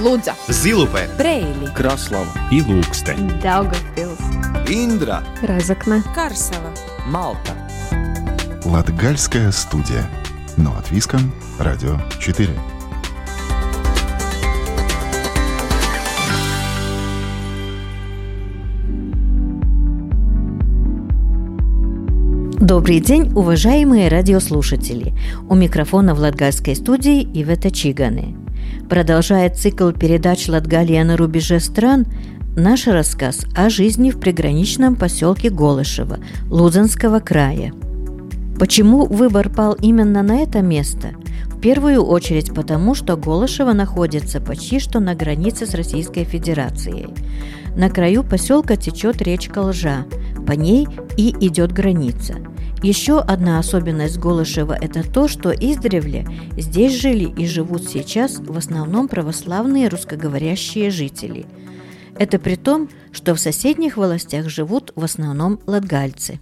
Лудза, Зилупе, Брейли, Краслава и Лукстē. Daugavpils, Индра Разокне, Карсова. Малта Латгальская студия. Но от Виска, Радио 4. Добрый день, уважаемые радиослушатели! У микрофона в Латгальской студии Ивета Чиганы. Продолжая цикл передач «Латгалия на рубеже стран», наш рассказ о жизни в приграничном поселке Голышево Лузанского края. Почему выбор пал именно на это место? В первую очередь потому, что Голышево находится почти что на границе с Российской Федерацией. На краю поселка течет речка Лжа, по ней и идет граница. Еще одна особенность Голышева – это то, что издревле здесь жили и живут сейчас в основном православные русскоговорящие жители. Это при том, что в соседних властях живут в основном латгальцы.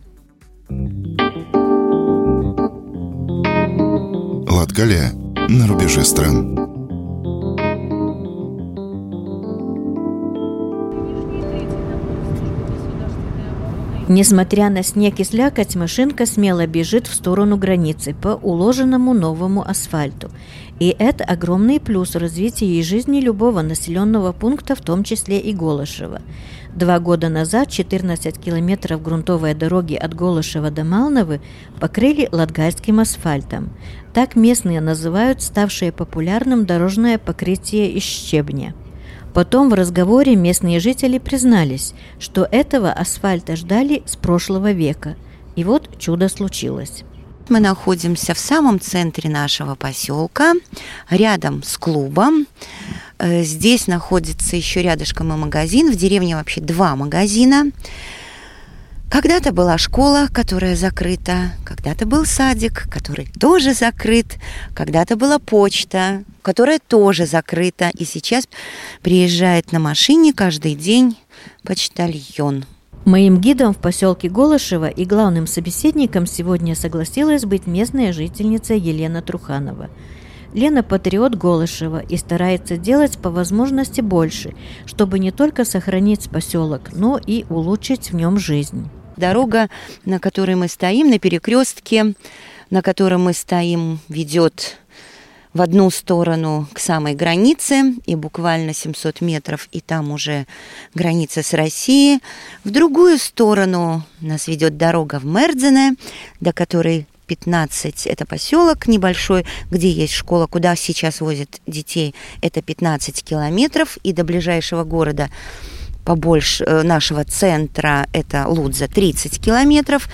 Латгалия на рубеже стран. Несмотря на снег и слякоть, машинка смело бежит в сторону границы по уложенному новому асфальту. И это огромный плюс в развитии жизни любого населенного пункта, в том числе и Голышева. Два года назад 14 километров грунтовой дороги от Голышева до Малновы покрыли латгальским асфальтом. Так местные называют ставшее популярным дорожное покрытие из щебня. Потом в разговоре местные жители признались, что этого асфальта ждали с прошлого века. И вот чудо случилось. Мы находимся в самом центре нашего поселка, рядом с клубом. Э, Здесь находится еще рядышком и магазин. В деревне вообще два магазина. Когда-то была школа, которая закрыта, когда-то был садик, который тоже закрыт, когда-то была почта, которая тоже закрыта, и сейчас приезжает на машине каждый день почтальон. Моим гидом в поселке Голышево и главным собеседником сегодня согласилась быть местная жительница Елена Труханова. Лена патриот Голышева и старается делать по возможности больше, чтобы не только сохранить поселок, но и улучшить в нем жизнь. Дорога, на которой мы стоим, на перекрестке, на котором мы стоим, ведет в одну сторону к самой границе, и буквально 700 метров, и там уже граница с Россией. В другую сторону нас ведет дорога в Мердзене, до которой 15 это поселок небольшой, где есть школа, куда сейчас возят детей. Это 15 километров, и до ближайшего города побольше э, нашего центра, это Лудза, 30 километров,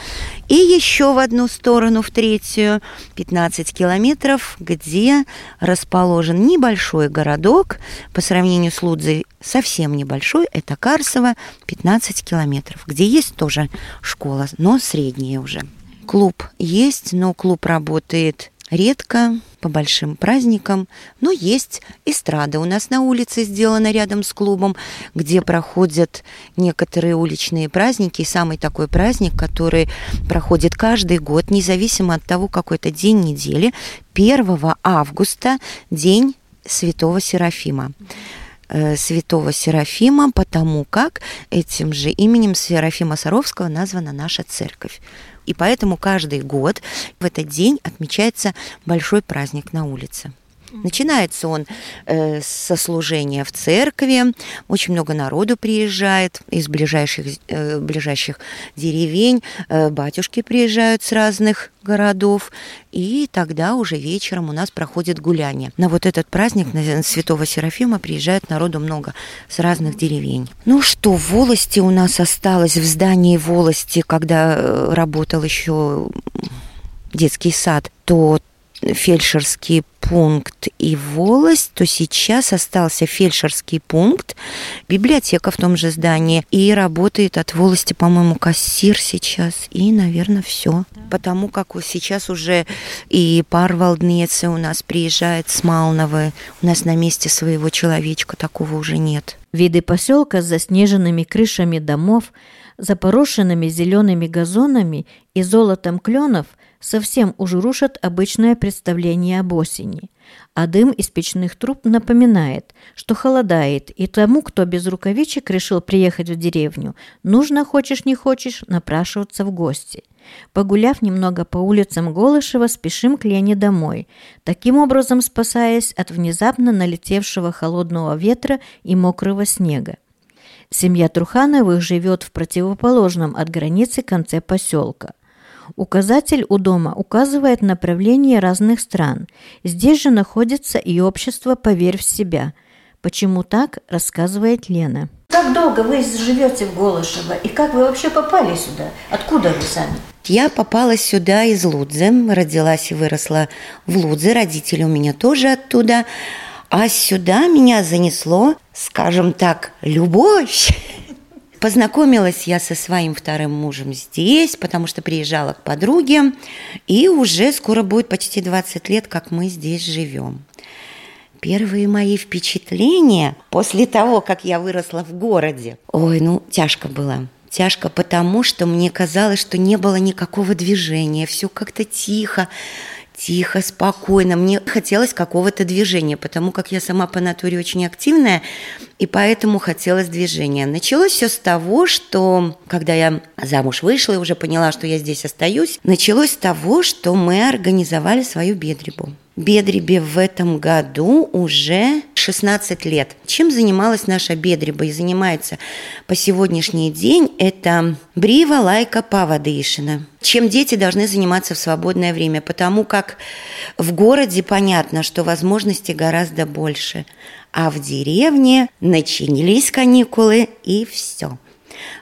и еще в одну сторону, в третью, 15 километров, где расположен небольшой городок, по сравнению с Лудзой совсем небольшой, это Карсово, 15 километров, где есть тоже школа, но средняя уже. Клуб есть, но клуб работает редко, по большим праздникам, но есть эстрада у нас на улице сделана рядом с клубом, где проходят некоторые уличные праздники. И самый такой праздник, который проходит каждый год, независимо от того, какой это день недели, 1 августа, день Святого Серафима святого Серафима, потому как этим же именем Серафима Саровского названа наша церковь. И поэтому каждый год в этот день отмечается большой праздник на улице. Начинается он э, со служения в церкви. Очень много народу приезжает из ближайших, э, ближайших деревень. Э, батюшки приезжают с разных городов. И тогда уже вечером у нас проходит гуляние. На вот этот праздник на Святого Серафима приезжает народу много с разных деревень. Ну что, Волости у нас осталось, в здании Волости, когда э, работал еще детский сад, то фельдшерский пункт и волость, то сейчас остался фельдшерский пункт, библиотека в том же здании, и работает от волости, по-моему, кассир сейчас, и, наверное, все. Потому как сейчас уже и пар Валднецы у нас приезжает с Малновы, у нас на месте своего человечка такого уже нет. Виды поселка с заснеженными крышами домов, запорошенными зелеными газонами и золотом кленов совсем уж рушат обычное представление об осени. А дым из печных труб напоминает, что холодает, и тому, кто без рукавичек решил приехать в деревню, нужно, хочешь не хочешь, напрашиваться в гости. Погуляв немного по улицам Голышева, спешим к Лене домой, таким образом спасаясь от внезапно налетевшего холодного ветра и мокрого снега. Семья Трухановых живет в противоположном от границы конце поселка – Указатель у дома указывает направление разных стран. Здесь же находится и общество «Поверь в себя». Почему так, рассказывает Лена. Как долго вы живете в Голышево и как вы вообще попали сюда? Откуда вы сами? Я попала сюда из Лудзы, родилась и выросла в Лудзе, родители у меня тоже оттуда. А сюда меня занесло, скажем так, любовь. Познакомилась я со своим вторым мужем здесь, потому что приезжала к подруге, и уже скоро будет почти 20 лет, как мы здесь живем. Первые мои впечатления после того, как я выросла в городе, ой, ну, тяжко было. Тяжко потому, что мне казалось, что не было никакого движения, все как-то тихо, тихо, спокойно. Мне хотелось какого-то движения, потому как я сама по натуре очень активная, и поэтому хотелось движения. Началось все с того, что когда я замуж вышла и уже поняла, что я здесь остаюсь, началось с того, что мы организовали свою бедребу. Бедребе в этом году уже 16 лет. Чем занималась наша Бедреба и занимается по сегодняшний день, это Брива Лайка Павадышина. Чем дети должны заниматься в свободное время, потому как в городе понятно, что возможностей гораздо больше, а в деревне начинились каникулы и все.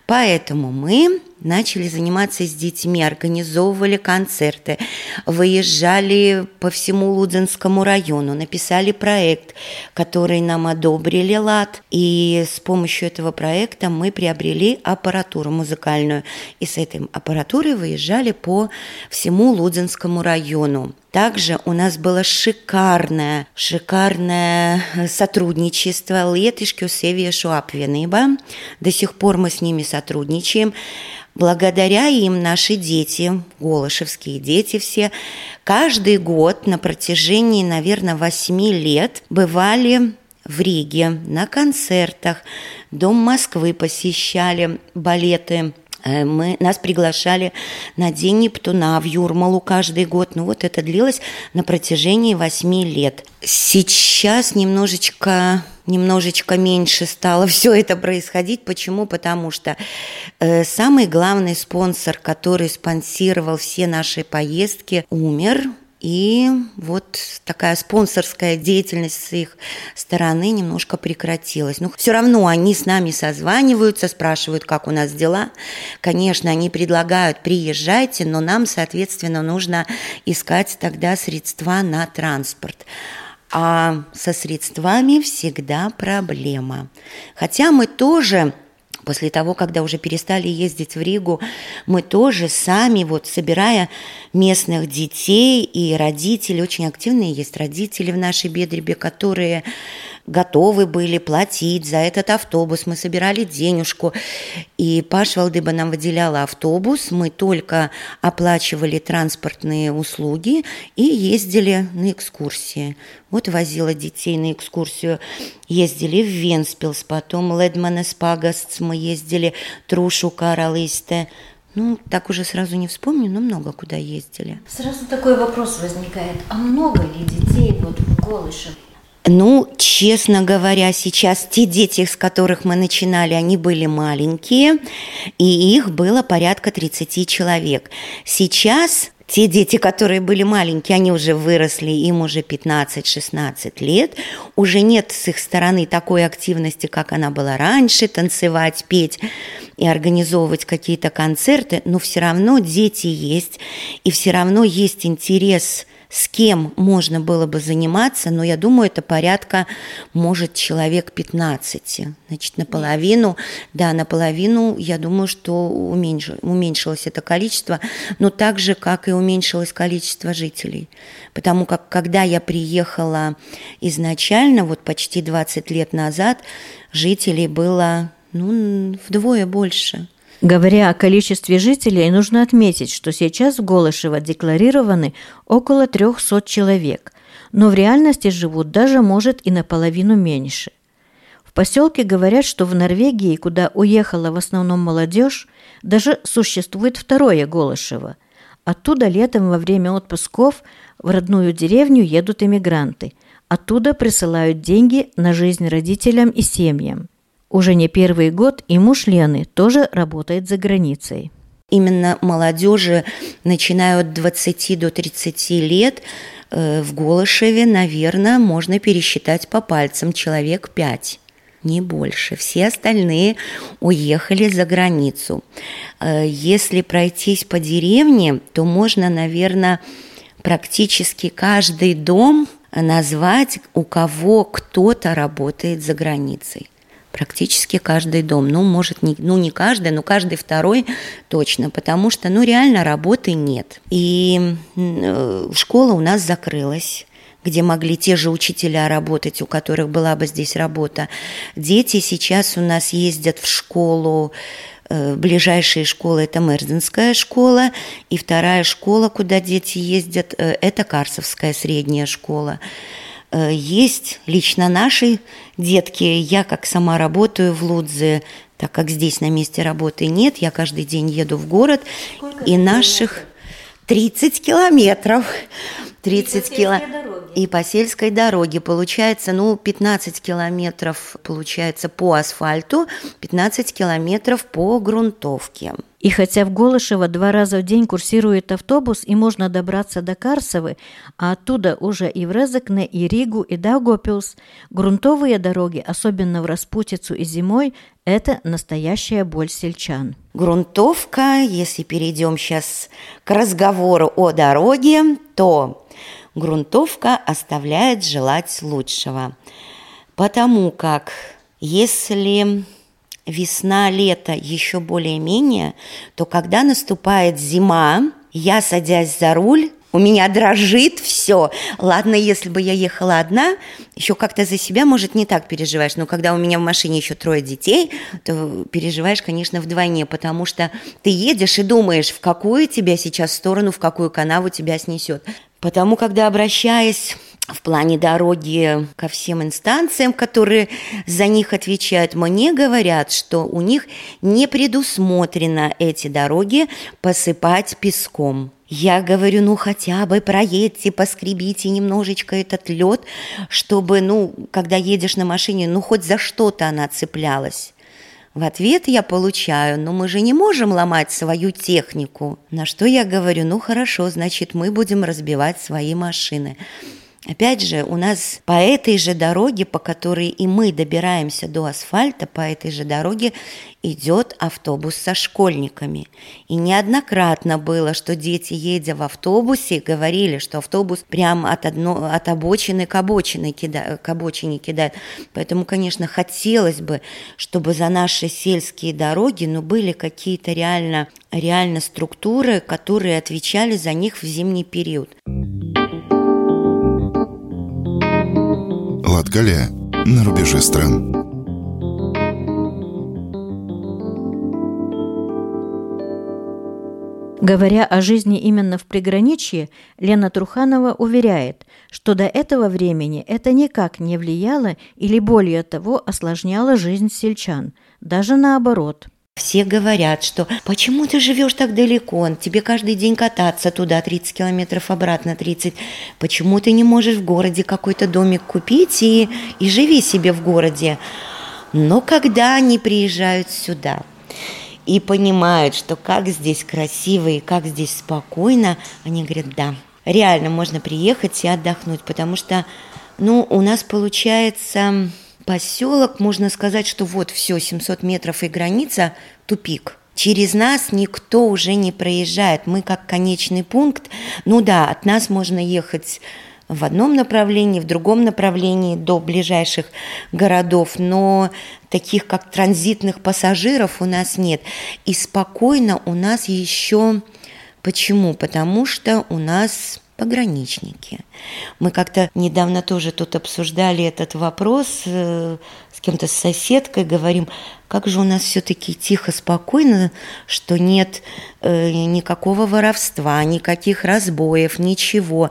Поэтому мы начали заниматься с детьми, организовывали концерты, выезжали по всему Лудзенскому району, написали проект, который нам одобрили ЛАД, и с помощью этого проекта мы приобрели аппаратуру музыкальную, и с этой аппаратурой выезжали по всему Лудзенскому району. Также у нас было шикарное, шикарное сотрудничество Летышкю Севиешу Апвенеба. До сих пор мы с ними сотрудничаем. Благодаря им наши дети, голышевские дети все, каждый год на протяжении, наверное, восьми лет бывали в Риге на концертах, Дом Москвы посещали, балеты Э, мы, нас приглашали на День Нептуна в Юрмалу каждый год. Ну вот это длилось на протяжении восьми лет. Сейчас немножечко немножечко меньше стало все это происходить. Почему? Потому что э, самый главный спонсор, который спонсировал все наши поездки, умер и вот такая спонсорская деятельность с их стороны немножко прекратилась. Но все равно они с нами созваниваются, спрашивают, как у нас дела. Конечно, они предлагают, приезжайте, но нам, соответственно, нужно искать тогда средства на транспорт. А со средствами всегда проблема. Хотя мы тоже После того, когда уже перестали ездить в Ригу, мы тоже сами, вот собирая местных детей и родителей, очень активные есть родители в нашей Бедребе, которые готовы были платить за этот автобус. Мы собирали денежку, и Паш Валдыба нам выделяла автобус. Мы только оплачивали транспортные услуги и ездили на экскурсии. Вот возила детей на экскурсию. Ездили в Венспилс, потом Ледманес Пагастс, мы ездили Трушу Каралисте. Ну, так уже сразу не вспомню, но много куда ездили. Сразу такой вопрос возникает. А много ли детей вот в Голышев? Ну, честно говоря, сейчас те дети, с которых мы начинали, они были маленькие, и их было порядка 30 человек. Сейчас те дети, которые были маленькие, они уже выросли, им уже 15-16 лет. Уже нет с их стороны такой активности, как она была раньше, танцевать, петь и организовывать какие-то концерты, но все равно дети есть, и все равно есть интерес – с кем можно было бы заниматься, но я думаю, это порядка, может, человек 15. Значит, наполовину, да, наполовину, я думаю, что уменьшилось, это количество, но так же, как и уменьшилось количество жителей. Потому как, когда я приехала изначально, вот почти 20 лет назад, жителей было, ну, вдвое больше – Говоря о количестве жителей, нужно отметить, что сейчас в Голышево декларированы около 300 человек, но в реальности живут даже, может, и наполовину меньше. В поселке говорят, что в Норвегии, куда уехала в основном молодежь, даже существует второе Голышево. Оттуда летом во время отпусков в родную деревню едут эмигранты. Оттуда присылают деньги на жизнь родителям и семьям. Уже не первый год и муж Лены тоже работает за границей. Именно молодежи, начиная от 20 до 30 лет, э, в Голышеве, наверное, можно пересчитать по пальцам человек 5 не больше. Все остальные уехали за границу. Э, если пройтись по деревне, то можно, наверное, практически каждый дом назвать, у кого кто-то работает за границей практически каждый дом. Ну, может, не, ну, не каждый, но каждый второй точно, потому что, ну, реально работы нет. И э, школа у нас закрылась где могли те же учителя работать, у которых была бы здесь работа. Дети сейчас у нас ездят в школу, э, ближайшие школы – это Мерзинская школа, и вторая школа, куда дети ездят, э, это Карсовская средняя школа. Э, есть лично наши детки. Я, как сама работаю в Лудзе, так как здесь на месте работы нет, я каждый день еду в город. Сколько и наших 30 километров. 30 километров. И по сельской дороге получается, ну, 15 километров получается по асфальту, 15 километров по грунтовке. И хотя в Голышево два раза в день курсирует автобус и можно добраться до Карсовы, а оттуда уже и в Резекне, и Ригу, и Даугопилс, грунтовые дороги, особенно в распутицу и зимой, это настоящая боль сельчан. Грунтовка, если перейдем сейчас к разговору о дороге, то грунтовка оставляет желать лучшего. Потому как если весна-лето еще более-менее, то когда наступает зима, я, садясь за руль, у меня дрожит все. Ладно, если бы я ехала одна, еще как-то за себя, может, не так переживаешь. Но когда у меня в машине еще трое детей, то переживаешь, конечно, вдвойне, потому что ты едешь и думаешь, в какую тебя сейчас сторону, в какую канаву тебя снесет. Потому, когда обращаясь в плане дороги ко всем инстанциям, которые за них отвечают, мне говорят, что у них не предусмотрено эти дороги посыпать песком. Я говорю, ну хотя бы проедьте, поскребите немножечко этот лед, чтобы, ну, когда едешь на машине, ну хоть за что-то она цеплялась. В ответ я получаю, ну мы же не можем ломать свою технику. На что я говорю, ну хорошо, значит мы будем разбивать свои машины. Опять же, у нас по этой же дороге, по которой и мы добираемся до асфальта, по этой же дороге идет автобус со школьниками. И неоднократно было, что дети, едя в автобусе, говорили, что автобус прямо от, одно, от обочины к обочине, кида, к обочине кидает. Поэтому, конечно, хотелось бы, чтобы за наши сельские дороги ну, были какие-то реально, реально структуры, которые отвечали за них в зимний период. Латгалия на рубеже стран. Говоря о жизни именно в приграничье, Лена Труханова уверяет, что до этого времени это никак не влияло или более того осложняло жизнь сельчан, даже наоборот – все говорят, что почему ты живешь так далеко, тебе каждый день кататься туда 30 километров, обратно 30. Почему ты не можешь в городе какой-то домик купить и, и живи себе в городе? Но когда они приезжают сюда и понимают, что как здесь красиво и как здесь спокойно, они говорят, да, реально можно приехать и отдохнуть, потому что, ну, у нас получается поселок, можно сказать, что вот все, 700 метров и граница, тупик. Через нас никто уже не проезжает. Мы как конечный пункт. Ну да, от нас можно ехать в одном направлении, в другом направлении до ближайших городов, но таких как транзитных пассажиров у нас нет. И спокойно у нас еще... Почему? Потому что у нас пограничники. Мы как-то недавно тоже тут обсуждали этот вопрос э, с кем-то, с соседкой, говорим, как же у нас все-таки тихо, спокойно, что нет э, никакого воровства, никаких разбоев, ничего.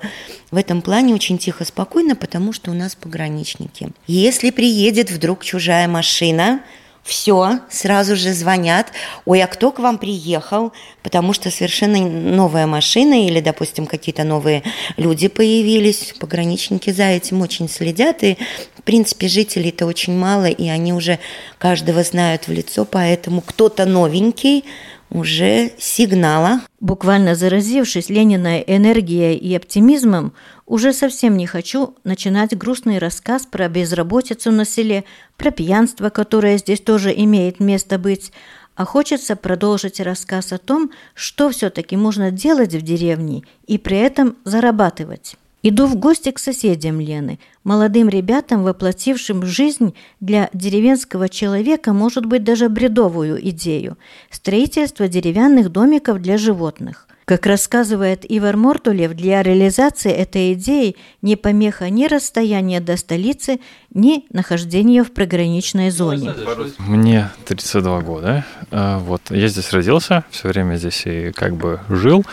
В этом плане очень тихо, спокойно, потому что у нас пограничники. Если приедет вдруг чужая машина, все, сразу же звонят, ой, а кто к вам приехал? Потому что совершенно новая машина или, допустим, какие-то новые люди появились. Пограничники за этим очень следят, и, в принципе, жителей-то очень мало, и они уже каждого знают в лицо, поэтому кто-то новенький уже сигнала. Буквально заразившись Лениной энергией и оптимизмом, уже совсем не хочу начинать грустный рассказ про безработицу на селе, про пьянство, которое здесь тоже имеет место быть, а хочется продолжить рассказ о том, что все-таки можно делать в деревне и при этом зарабатывать. Иду в гости к соседям Лены, молодым ребятам, воплотившим жизнь для деревенского человека, может быть, даже бредовую идею – строительство деревянных домиков для животных. Как рассказывает Ивар Мортулев, для реализации этой идеи не помеха ни расстояние до столицы, ни нахождение в приграничной зоне. Мне 32 года. А, вот. Я здесь родился, все время здесь и как бы жил.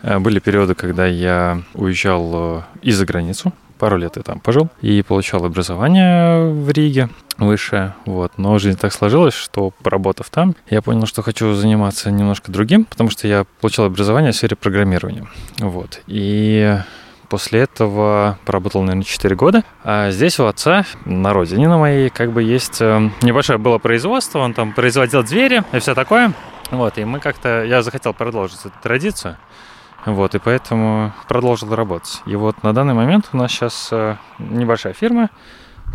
А, были периоды, когда я уезжал э, и за границу, пару лет я там пожил и получал образование в Риге высшее, вот. Но жизнь так сложилась, что поработав там, я понял, что хочу заниматься немножко другим, потому что я получил образование в сфере программирования, вот. И После этого поработал, наверное, 4 года. А здесь у отца, на родине на моей, как бы есть э, небольшое было производство, он там производил двери и все такое. Вот, и мы как-то, я захотел продолжить эту традицию. Вот, и поэтому продолжил работать. И вот на данный момент у нас сейчас э, небольшая фирма,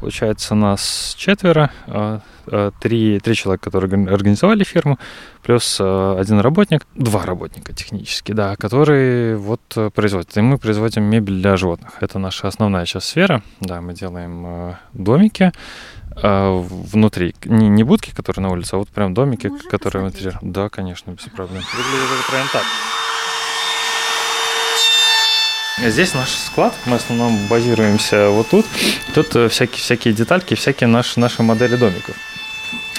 Получается, нас четверо, а, а, три, три человека, которые организовали фирму, плюс а, один работник, два работника технически, да, которые вот э, производят. И мы производим мебель для животных. Это наша основная сейчас сфера. Да, мы делаем домики, внутри. Не, не будки, которые на улице, а вот прям домики, Можно которые внутри. Да, конечно, без проблем. Выглядит это прям так. Здесь наш склад, мы в основном базируемся вот тут. Тут э, всякие, всякие детальки, всякие наши, наши модели домиков.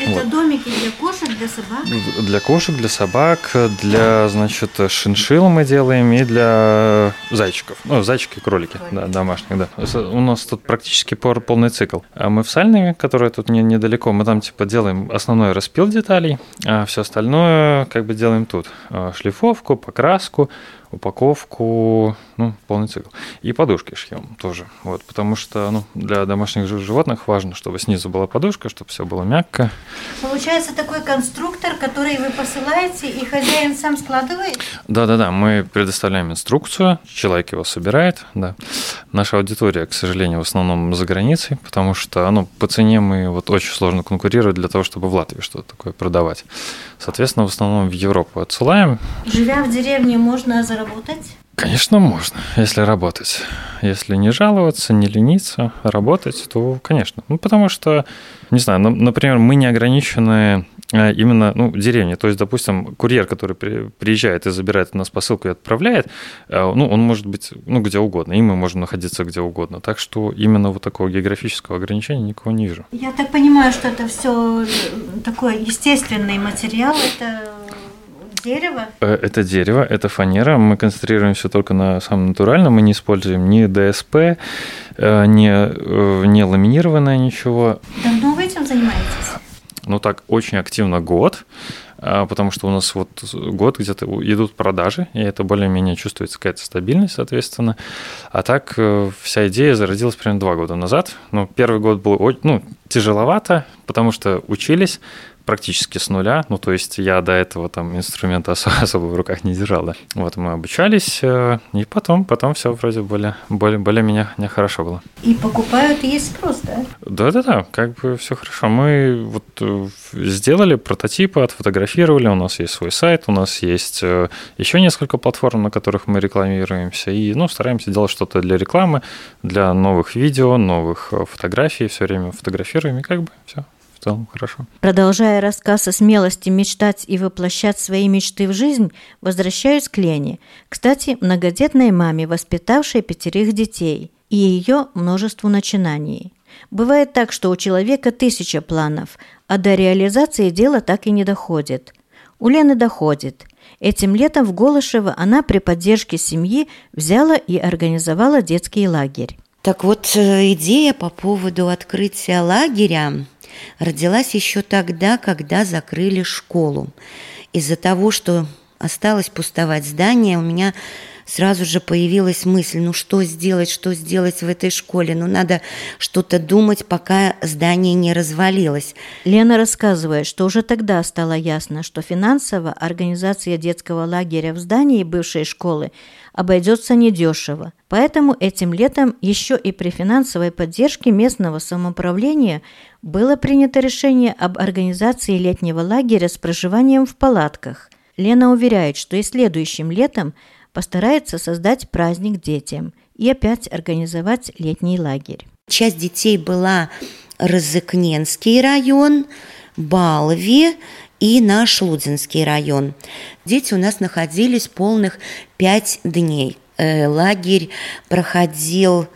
Это вот. домики для кошек, для собак? Для кошек, для собак, для, значит, шиншилл мы делаем и для зайчиков. Ну, зайчики и кролики, кролики. да, домашних, да. У нас тут практически полный цикл. А мы в Сальнове, которая тут не, недалеко, мы там, типа, делаем основной распил деталей, а все остальное, как бы, делаем тут. А, шлифовку, покраску, упаковку, ну, полный цикл. И подушки шьем тоже. Вот, потому что ну, для домашних животных важно, чтобы снизу была подушка, чтобы все было мягко. Получается такой конструктор, который вы посылаете, и хозяин сам складывает? Да-да-да, мы предоставляем инструкцию, человек его собирает, да. Наша аудитория, к сожалению, в основном за границей, потому что ну, по цене мы вот очень сложно конкурировать для того, чтобы в Латвии что-то такое продавать. Соответственно, в основном в Европу отсылаем. Живя в деревне, можно заработать? Конечно, можно, если работать. Если не жаловаться, не лениться, работать, то, конечно. Ну, потому что, не знаю, например, мы не ограничены именно ну, деревни. То есть, допустим, курьер, который приезжает и забирает у нас посылку и отправляет, а, ну, он может быть ну, где угодно, и мы можем находиться где угодно. Так что именно вот такого географического ограничения никого не вижу. Я так понимаю, что это все такой естественный материал, это дерево? Э, это дерево, это фанера. Мы концентрируемся только на самом натуральном. Мы не используем ни ДСП, э, ни, э, не ламинированное ничего. Давно вы этим занимаетесь? Ну так очень активно год, а, потому что у нас вот год где-то идут продажи, и это более-менее чувствуется какая-то стабильность, соответственно. А так э, вся идея зародилась примерно два года назад. Ну, первый год был ну, тяжеловато, потому что учились, практически с нуля. Ну, то есть я до этого там инструмента особо, особо в руках не держал, да. Вот мы обучались, э, и потом, потом все вроде более, более, более меня не хорошо было. И покупают, и есть спрос, да? Да-да-да, как бы все хорошо. Мы вот э, сделали прототипы, отфотографировали, у нас есть свой сайт, у нас есть э, еще несколько платформ, на которых мы рекламируемся, и, ну, стараемся делать что-то для рекламы, для новых видео, новых фотографий, все время фотографируем, и как бы все в целом хорошо. Продолжая рассказ о смелости мечтать и воплощать свои мечты в жизнь, возвращаюсь к Лене. Кстати, многодетной маме, воспитавшей пятерых детей, и ее множеству начинаний. Бывает так, что у человека тысяча планов, а до реализации дело так и не доходит. У Лены доходит. Этим летом в Голышево она при поддержке семьи взяла и организовала детский лагерь. Так вот, э, идея по поводу открытия лагеря родилась еще тогда, когда закрыли школу. Из-за того, что осталось пустовать здание, у меня сразу же появилась мысль, ну что сделать, что сделать в этой школе, ну надо что-то думать, пока здание не развалилось. Лена рассказывает, что уже тогда стало ясно, что финансово организация детского лагеря в здании бывшей школы обойдется недешево. Поэтому этим летом еще и при финансовой поддержке местного самоуправления было принято решение об организации летнего лагеря с проживанием в палатках. Лена уверяет, что и следующим летом постарается создать праздник детям и опять организовать летний лагерь. Часть детей была Розыкненский район, Балви и наш Лудзинский район. Дети у нас находились полных пять дней. Э, лагерь проходил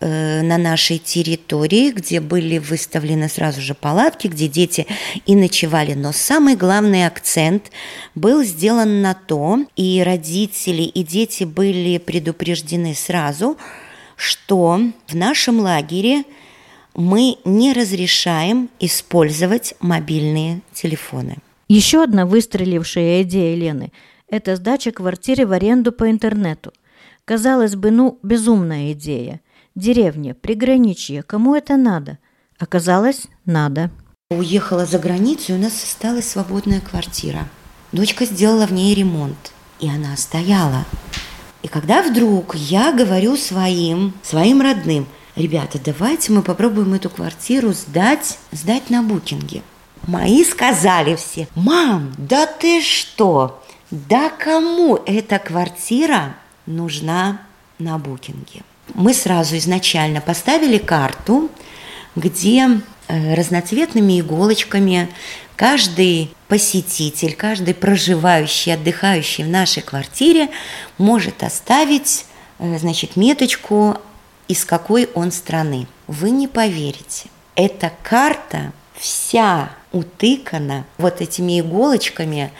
на нашей территории, где были выставлены сразу же палатки, где дети и ночевали. Но самый главный акцент был сделан на то, и родители, и дети были предупреждены сразу, что в нашем лагере мы не разрешаем использовать мобильные телефоны. Еще одна выстрелившая идея Лены – это сдача квартиры в аренду по интернету. Казалось бы, ну, безумная идея – Деревня, приграничье, кому это надо? Оказалось, надо. Уехала за границу, и у нас осталась свободная квартира. Дочка сделала в ней ремонт, и она стояла. И когда вдруг я говорю своим, своим родным, ребята, давайте мы попробуем эту квартиру сдать, сдать на букинге. Мои сказали все, мам, да ты что? Да кому эта квартира нужна на букинге? Мы сразу изначально поставили карту, где э, разноцветными иголочками каждый посетитель, каждый проживающий, отдыхающий в нашей квартире может оставить, э, значит, меточку, из какой он страны. Вы не поверите, эта карта вся утыкана вот этими иголочками.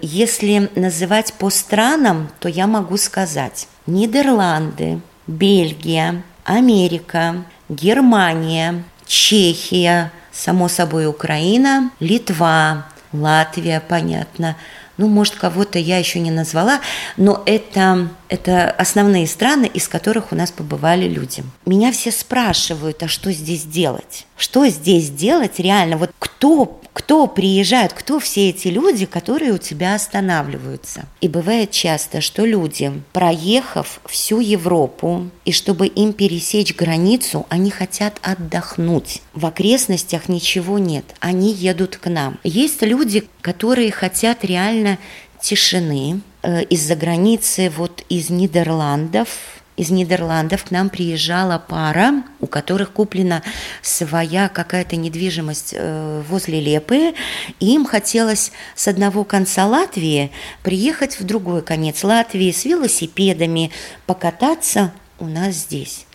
Если называть по странам, то я могу сказать Нидерланды, Бельгия, Америка, Германия, Чехия, само собой Украина, Литва, Латвия, понятно. Ну, может, кого-то я еще не назвала, но это, это основные страны, из которых у нас побывали люди. Меня все спрашивают, а что здесь делать? Что здесь делать реально? Вот кто кто приезжает, кто все эти люди, которые у тебя останавливаются. И бывает часто, что люди, проехав всю Европу, и чтобы им пересечь границу, они хотят отдохнуть. В окрестностях ничего нет, они едут к нам. Есть люди, которые хотят реально тишины, э, из-за границы, вот из Нидерландов, из Нидерландов к нам приезжала пара, у которых куплена своя какая-то недвижимость э, возле Лепы, и им хотелось с одного конца Латвии приехать в другой конец Латвии с велосипедами, покататься у нас здесь.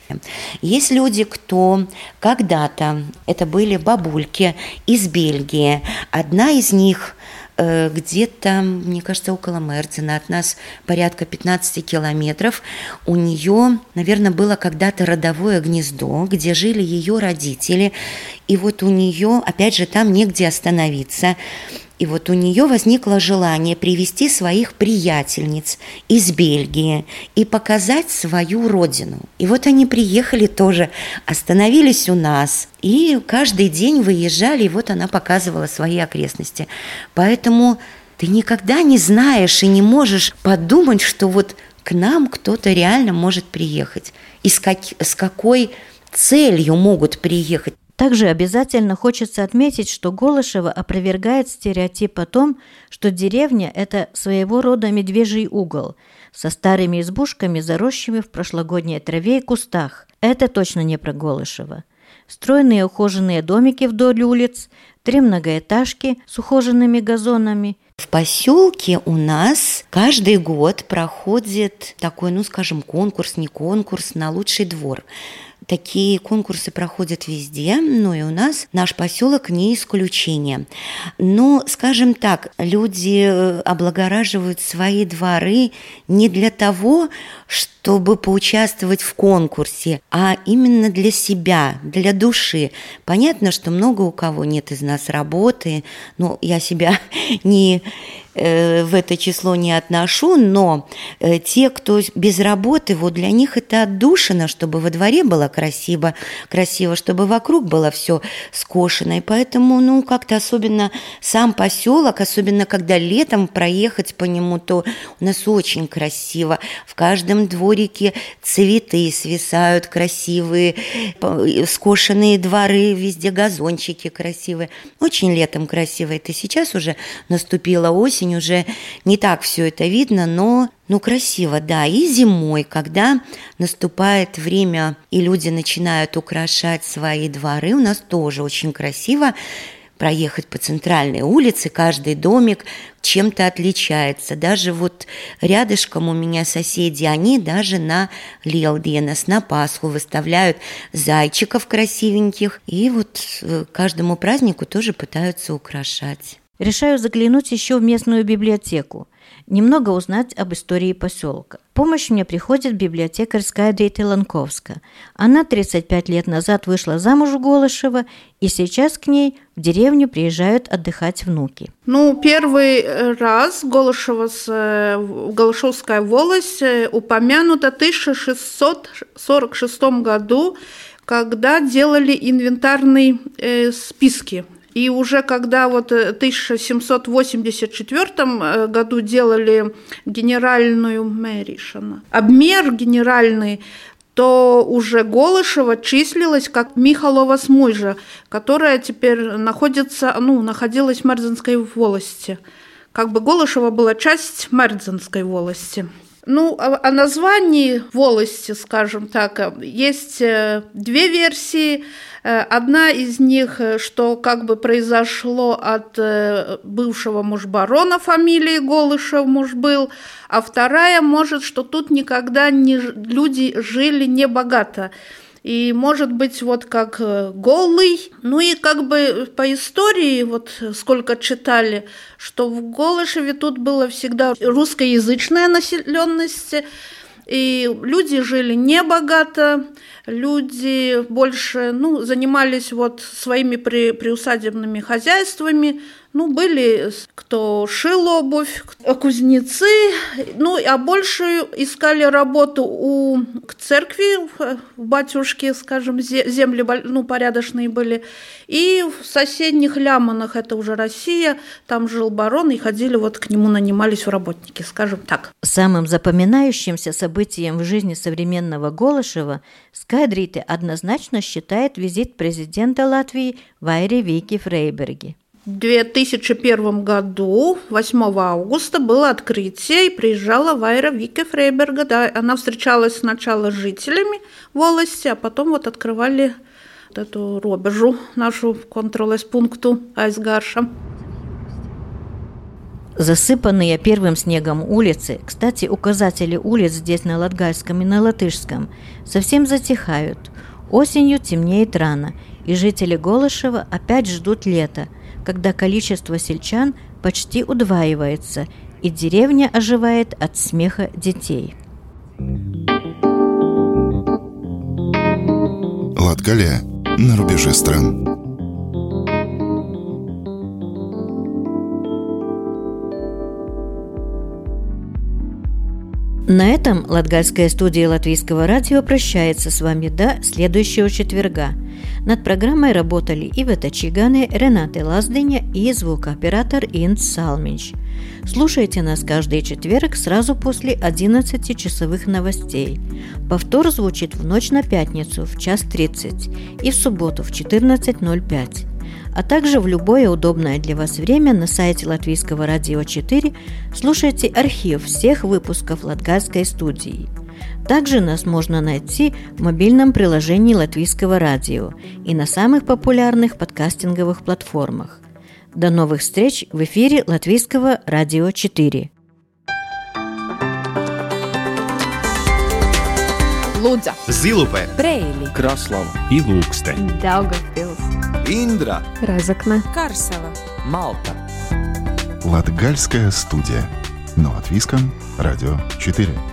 Есть люди, кто когда-то, это были бабульки из Бельгии, одна из них – где-то, мне кажется, около Мерцена, от нас порядка 15 километров. У нее, наверное, было когда-то родовое гнездо, где жили ее родители. И вот у нее, опять же, там негде остановиться. И вот у нее возникло желание привести своих приятельниц из Бельгии и показать свою родину. И вот они приехали тоже, остановились у нас, и каждый день выезжали, и вот она показывала свои окрестности. Поэтому ты никогда не знаешь и не можешь подумать, что вот к нам кто-то реально может приехать. И с, как, с какой целью могут приехать. Также обязательно хочется отметить, что Голышева опровергает стереотип о том, что деревня – это своего рода медвежий угол со старыми избушками, заросшими в прошлогодней траве и кустах. Это точно не про Голышева. Стройные ухоженные домики вдоль улиц, три многоэтажки с ухоженными газонами. В поселке у нас каждый год проходит такой, ну, скажем, конкурс, не конкурс на лучший двор. Такие конкурсы проходят везде, но и у нас наш поселок не исключение. Но, скажем так, люди э, облагораживают свои дворы не для того, чтобы поучаствовать в конкурсе, а именно для себя, для души. Понятно, что много у кого нет из нас работы, но я себя не в это число не отношу, но э, те, кто без работы, вот для них это отдушина, чтобы во дворе было красиво, красиво, чтобы вокруг было все скошено. И поэтому, ну, как-то особенно сам поселок, особенно когда летом проехать по нему, то у нас очень красиво. В каждом дворике цветы свисают красивые, скошенные дворы, везде газончики красивые. Очень летом красиво. Это сейчас уже наступила осень, осень уже не так все это видно, но ну, красиво, да. И зимой, когда наступает время, и люди начинают украшать свои дворы, у нас тоже очень красиво проехать по центральной улице, каждый домик чем-то отличается. Даже вот рядышком у меня соседи, они даже на Лелденес, на Пасху выставляют зайчиков красивеньких. И вот э, каждому празднику тоже пытаются украшать. Решаю заглянуть еще в местную библиотеку, немного узнать об истории поселка. В помощь мне приходит библиотекарская Дейта Ланковска. Она 35 лет назад вышла замуж у Голышева, и сейчас к ней в деревню приезжают отдыхать внуки. Ну, первый раз Голышева, э, Голышевская волость э, упомянута в 1646 году, когда делали инвентарные э, списки и уже когда вот в 1784 э, году делали генеральную Мэришина, обмер генеральный, то уже Голышева числилась как Михалова Смуйжа, которая теперь находится, ну, находилась в Мерзенской волости. Как бы Голышева была часть Мерзенской волости. Ну, о, о названии волости, скажем так, есть э, две версии. Э, одна из них, э, что как бы произошло от бывшего муж-барона фамилии Голышев муж был, а вторая, может, что тут никогда не, люди жили небогато. богато и может быть вот как э, голый. Ну и как бы по истории, вот сколько читали, что в Голышеве тут было всегда русскоязычная населенность, и люди жили небогато, люди больше ну, занимались вот своими при, приусадебными хозяйствами, ну, были кто шил обувь, кузнецы, ну, а больше искали работу у к церкви, в батюшке, скажем, земли ну, порядочные были. И в соседних Ляманах, это уже Россия, там жил барон, и ходили вот к нему, нанимались в работники, скажем так. Самым запоминающимся событием в жизни современного Голышева Скайдрите однозначно считает визит президента Латвии Вайри Вики Фрейберги. В 2001 году, 8 августа, было открытие, и приезжала Вайра Вика Фрейберга. Да, она встречалась сначала с жителями волости, а потом вот открывали вот эту робежу, нашу контролес-пункту Айсгарша. Засыпанные первым снегом улицы, кстати, указатели улиц здесь на латгальском и на латышском, совсем затихают. Осенью темнеет рано, и жители Голышева опять ждут лета – когда количество сельчан почти удваивается, и деревня оживает от смеха детей. Латгалия на рубеже стран. На этом Латгальская студия Латвийского радио прощается с вами до следующего четверга – над программой работали Ивета Чиганы, Рената Лаздыня и звукооператор Инц Салминч. Слушайте нас каждый четверг сразу после 11 часовых новостей. Повтор звучит в ночь на пятницу в час 30 и в субботу в 14.05 а также в любое удобное для вас время на сайте Латвийского радио 4 слушайте архив всех выпусков Латгальской студии – Также нас можно найти в мобильном приложении Латвийского радио и на самых популярных подкастинговых платформах. До новых встреч в эфире Латвийского радио 4. Лудза, Zilupē, Preili, Kraslava, Ilūkste, Daugavpils, Индра, Разокна, Карсела. Малта. Латгальская студия. На латвийском радио 4.